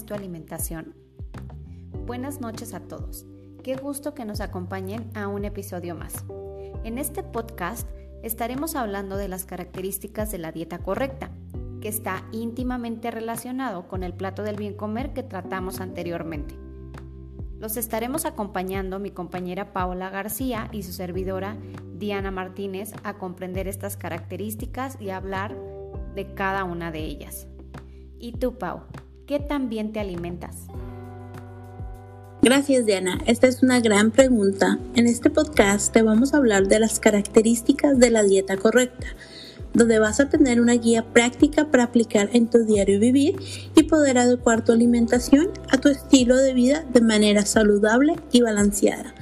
tu alimentación? Buenas noches a todos. Qué gusto que nos acompañen a un episodio más. En este podcast estaremos hablando de las características de la dieta correcta, que está íntimamente relacionado con el plato del bien comer que tratamos anteriormente. Los estaremos acompañando mi compañera Paola García y su servidora Diana Martínez a comprender estas características y hablar de cada una de ellas. ¿Y tú, Pau? ¿Qué tan bien te alimentas? Gracias, Diana. Esta es una gran pregunta. En este podcast te vamos a hablar de las características de la dieta correcta, donde vas a tener una guía práctica para aplicar en tu diario vivir y poder adecuar tu alimentación a tu estilo de vida de manera saludable y balanceada.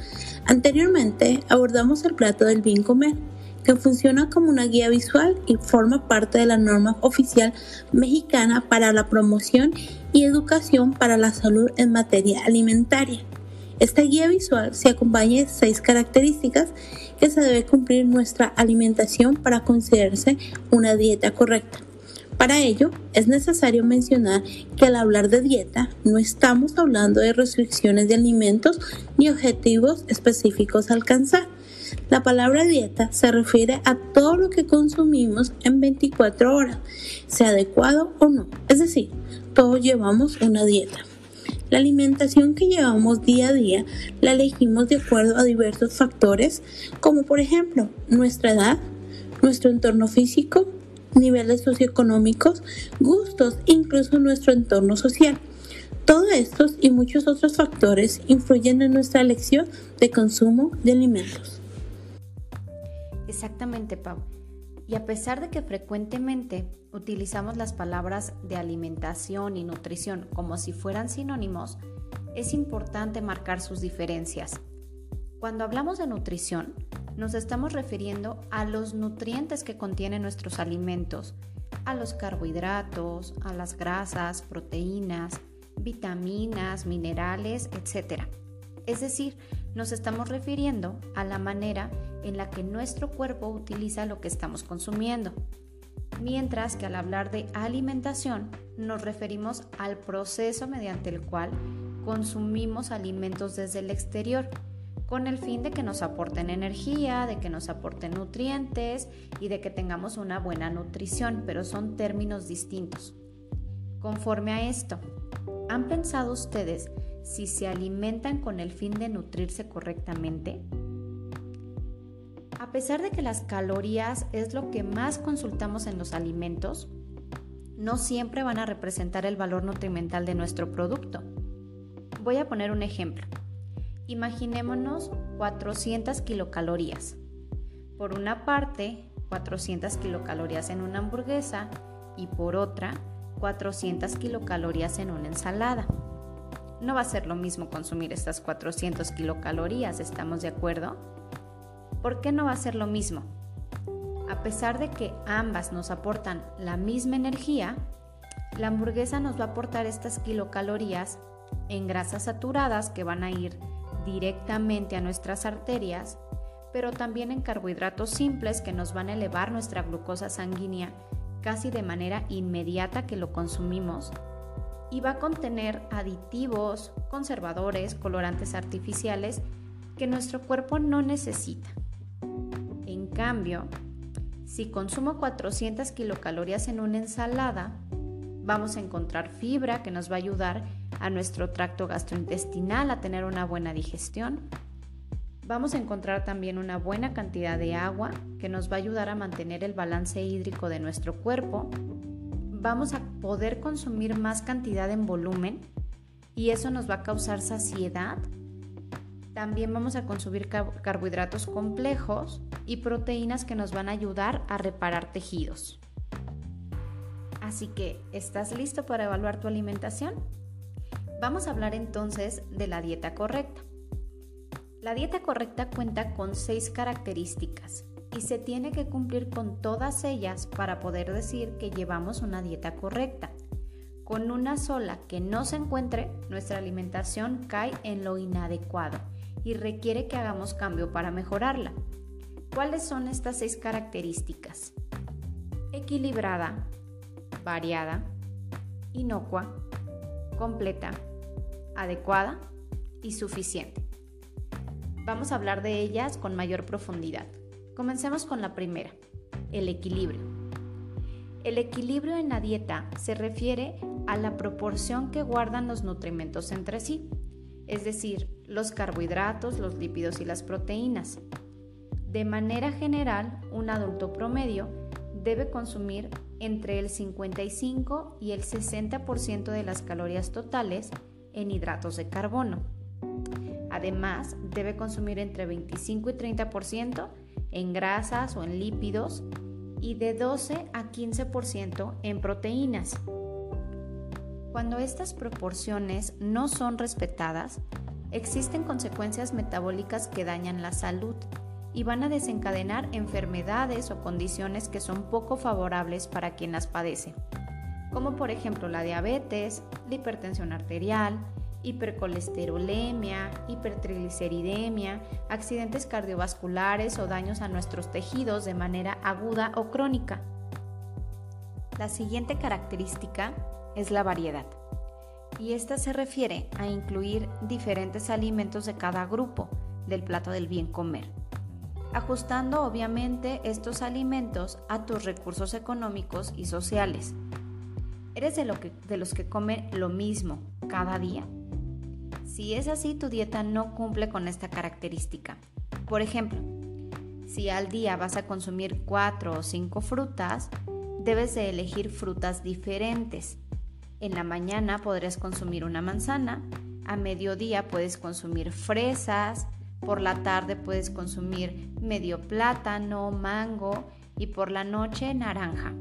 Anteriormente abordamos el plato del bien comer que funciona como una guía visual y forma parte de la norma oficial mexicana para la promoción y educación para la salud en materia alimentaria. Esta guía visual se acompaña de seis características que se debe cumplir nuestra alimentación para considerarse una dieta correcta. Para ello, es necesario mencionar que al hablar de dieta no estamos hablando de restricciones de alimentos ni objetivos específicos a alcanzar la palabra dieta se refiere a todo lo que consumimos en 24 horas, sea adecuado o no. Es decir, todos llevamos una dieta. La alimentación que llevamos día a día la elegimos de acuerdo a diversos factores, como por ejemplo nuestra edad, nuestro entorno físico, niveles socioeconómicos, gustos, incluso nuestro entorno social. Todos estos y muchos otros factores influyen en nuestra elección de consumo de alimentos. Exactamente, Pau. Y a pesar de que frecuentemente utilizamos las palabras de alimentación y nutrición como si fueran sinónimos, es importante marcar sus diferencias. Cuando hablamos de nutrición, nos estamos refiriendo a los nutrientes que contienen nuestros alimentos, a los carbohidratos, a las grasas, proteínas, vitaminas, minerales, etc. Es decir, nos estamos refiriendo a la manera en la que nuestro cuerpo utiliza lo que estamos consumiendo. Mientras que al hablar de alimentación nos referimos al proceso mediante el cual consumimos alimentos desde el exterior, con el fin de que nos aporten energía, de que nos aporten nutrientes y de que tengamos una buena nutrición, pero son términos distintos. Conforme a esto, ¿han pensado ustedes si se alimentan con el fin de nutrirse correctamente? A pesar de que las calorías es lo que más consultamos en los alimentos, no siempre van a representar el valor nutrimental de nuestro producto. Voy a poner un ejemplo. Imaginémonos 400 kilocalorías. Por una parte, 400 kilocalorías en una hamburguesa y por otra, 400 kilocalorías en una ensalada. No va a ser lo mismo consumir estas 400 kilocalorías, ¿estamos de acuerdo? ¿Por qué no va a ser lo mismo? A pesar de que ambas nos aportan la misma energía, la hamburguesa nos va a aportar estas kilocalorías en grasas saturadas que van a ir directamente a nuestras arterias, pero también en carbohidratos simples que nos van a elevar nuestra glucosa sanguínea casi de manera inmediata que lo consumimos y va a contener aditivos, conservadores, colorantes artificiales que nuestro cuerpo no necesita cambio, si consumo 400 kilocalorías en una ensalada, vamos a encontrar fibra que nos va a ayudar a nuestro tracto gastrointestinal a tener una buena digestión. Vamos a encontrar también una buena cantidad de agua que nos va a ayudar a mantener el balance hídrico de nuestro cuerpo. Vamos a poder consumir más cantidad en volumen y eso nos va a causar saciedad también vamos a consumir carbohidratos complejos y proteínas que nos van a ayudar a reparar tejidos. Así que, ¿estás listo para evaluar tu alimentación? Vamos a hablar entonces de la dieta correcta. La dieta correcta cuenta con seis características y se tiene que cumplir con todas ellas para poder decir que llevamos una dieta correcta. Con una sola que no se encuentre, nuestra alimentación cae en lo inadecuado y requiere que hagamos cambio para mejorarla. ¿Cuáles son estas seis características? Equilibrada, variada, inocua, completa, adecuada y suficiente. Vamos a hablar de ellas con mayor profundidad. Comencemos con la primera, el equilibrio. El equilibrio en la dieta se refiere a la proporción que guardan los nutrimentos entre sí, es decir, los carbohidratos, los lípidos y las proteínas. De manera general, un adulto promedio debe consumir entre el 55 y el 60% de las calorías totales en hidratos de carbono. Además, debe consumir entre 25 y 30% en grasas o en lípidos y de 12 a 15% en proteínas. Cuando estas proporciones no son respetadas, existen consecuencias metabólicas que dañan la salud y van a desencadenar enfermedades o condiciones que son poco favorables para quien las padece, como por ejemplo la diabetes, la hipertensión arterial, hipercolesterolemia, hipertrigliceridemia, accidentes cardiovasculares o daños a nuestros tejidos de manera aguda o crónica. La siguiente característica es la variedad, y esta se refiere a incluir diferentes alimentos de cada grupo del plato del bien comer, ajustando obviamente estos alimentos a tus recursos económicos y sociales. ¿Eres de, de los que comen lo mismo cada día? Si es así, tu dieta no cumple con esta característica. Por ejemplo, si al día vas a consumir 4 o 5 frutas, debes de elegir frutas diferentes. En la mañana podrás consumir una manzana, a mediodía puedes consumir fresas, por la tarde puedes consumir medio plátano, mango y por la noche naranja.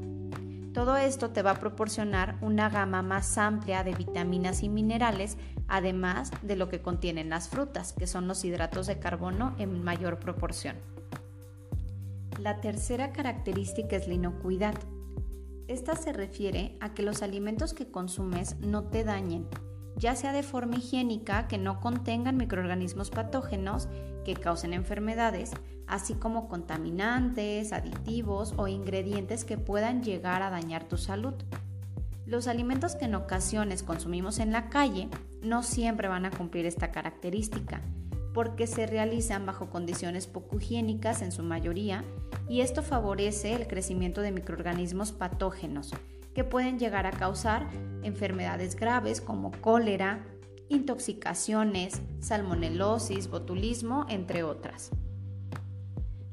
Todo esto te va a proporcionar una gama más amplia de vitaminas y minerales, además de lo que contienen las frutas, que son los hidratos de carbono en mayor proporción. La tercera característica es la inocuidad. Esta se refiere a que los alimentos que consumes no te dañen, ya sea de forma higiénica, que no contengan microorganismos patógenos que causen enfermedades, así como contaminantes, aditivos o ingredientes que puedan llegar a dañar tu salud. Los alimentos que en ocasiones consumimos en la calle no siempre van a cumplir esta característica, porque se realizan bajo condiciones poco higiénicas en su mayoría y esto favorece el crecimiento de microorganismos patógenos que pueden llegar a causar enfermedades graves como cólera, intoxicaciones, salmonelosis, botulismo, entre otras.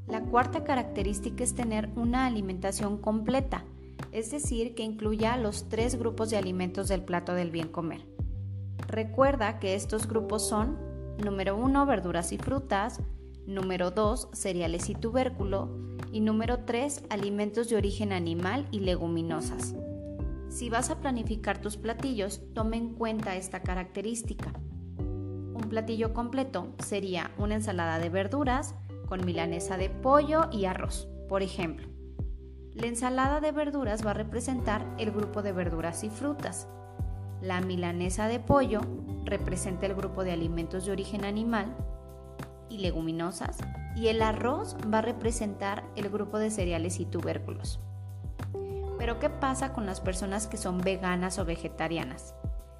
La cuarta característica es tener una alimentación completa, es decir, que incluya los tres grupos de alimentos del plato del bien comer. Recuerda que estos grupos son, número 1, verduras y frutas, número 2, cereales y tubérculo, y número 3, alimentos de origen animal y leguminosas. Si vas a planificar tus platillos, tome en cuenta esta característica. Un platillo completo sería una ensalada de verduras, con milanesa de pollo y arroz, por ejemplo. La ensalada de verduras va a representar el grupo de verduras y frutas. La milanesa de pollo representa el grupo de alimentos de origen animal y leguminosas y el arroz va a representar el grupo de cereales y tubérculos. Pero ¿qué pasa con las personas que son veganas o vegetarianas?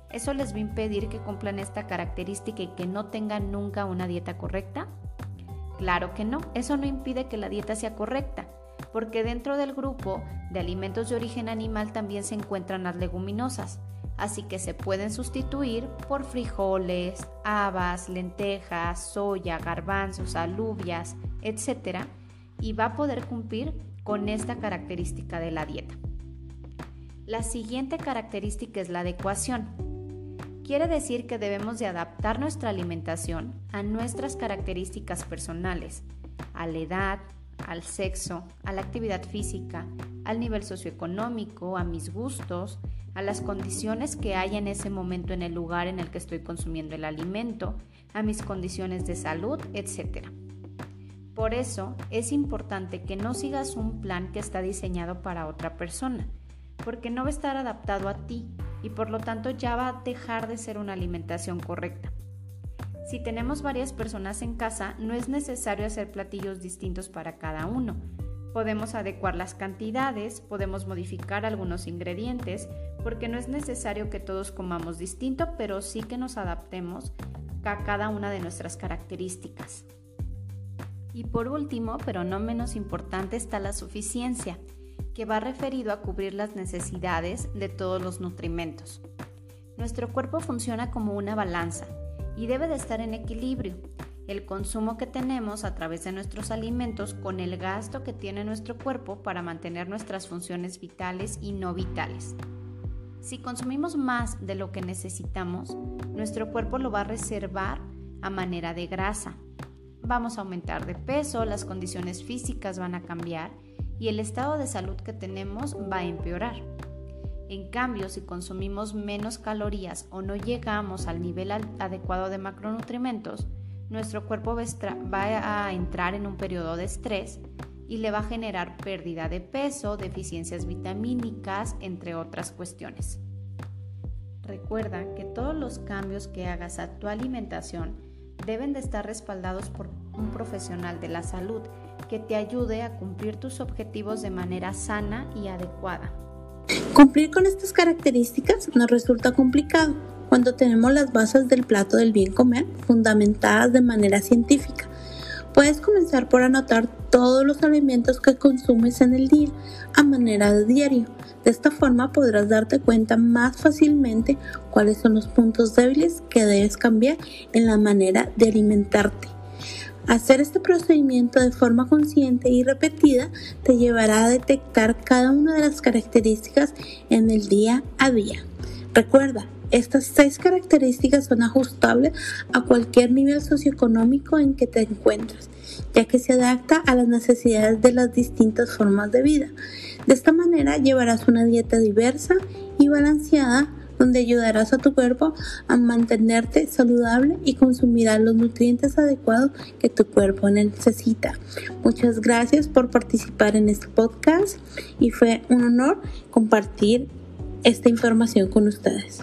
¿Eso les va a impedir que cumplan esta característica y que no tengan nunca una dieta correcta? Claro que no, eso no impide que la dieta sea correcta, porque dentro del grupo de alimentos de origen animal también se encuentran las leguminosas, así que se pueden sustituir por frijoles, habas, lentejas, soya, garbanzos, alubias, etc. y va a poder cumplir con esta característica de la dieta. La siguiente característica es la adecuación. Quiere decir que debemos de adaptar nuestra alimentación a nuestras características personales, a la edad, al sexo, a la actividad física, al nivel socioeconómico, a mis gustos, a las condiciones que hay en ese momento en el lugar en el que estoy consumiendo el alimento, a mis condiciones de salud, etc. Por eso es importante que no sigas un plan que está diseñado para otra persona, porque no va a estar adaptado a ti y por lo tanto ya va a dejar de ser una alimentación correcta. Si tenemos varias personas en casa, no es necesario hacer platillos distintos para cada uno, Podemos adecuar las cantidades, podemos modificar algunos ingredientes, porque no es necesario que todos comamos distinto, pero sí que nos adaptemos a cada una de nuestras características. Y por último, pero no menos importante, está la suficiencia, que va referido a cubrir las necesidades de todos los nutrimentos. Nuestro cuerpo funciona como una balanza y debe de estar en equilibrio el consumo que tenemos a través de nuestros alimentos con el gasto que tiene nuestro cuerpo para mantener nuestras funciones vitales y no vitales. Si consumimos más de lo que necesitamos, nuestro cuerpo lo va a reservar a manera de grasa. Vamos a aumentar de peso, las condiciones físicas van a cambiar y el estado de salud que tenemos va a empeorar. En cambio, si consumimos menos calorías o no llegamos al nivel adecuado de macronutrientes, nuestro cuerpo va a entrar en un periodo de estrés y le va a generar pérdida de peso, deficiencias vitamínicas, entre otras cuestiones. Recuerda que todos los cambios que hagas a tu alimentación deben de estar respaldados por un profesional de la salud que te ayude a cumplir tus objetivos de manera sana y adecuada. Cumplir con estas características nos resulta complicado cuando tenemos las bases del plato del bien comer fundamentadas de manera científica. Puedes comenzar por anotar todos los alimentos que consumes en el día a manera de diario. De esta forma podrás darte cuenta más fácilmente cuáles son los puntos débiles que debes cambiar en la manera de alimentarte. Hacer este procedimiento de forma consciente y repetida te llevará a detectar cada una de las características en el día a día. Recuerda, estas seis características son ajustables a cualquier nivel socioeconómico en que te encuentres, ya que se adapta a las necesidades de las distintas formas de vida. De esta manera llevarás una dieta diversa y balanceada donde ayudarás a tu cuerpo a mantenerte saludable y consumirás los nutrientes adecuados que tu cuerpo necesita. Muchas gracias por participar en este podcast y fue un honor compartir esta información con ustedes.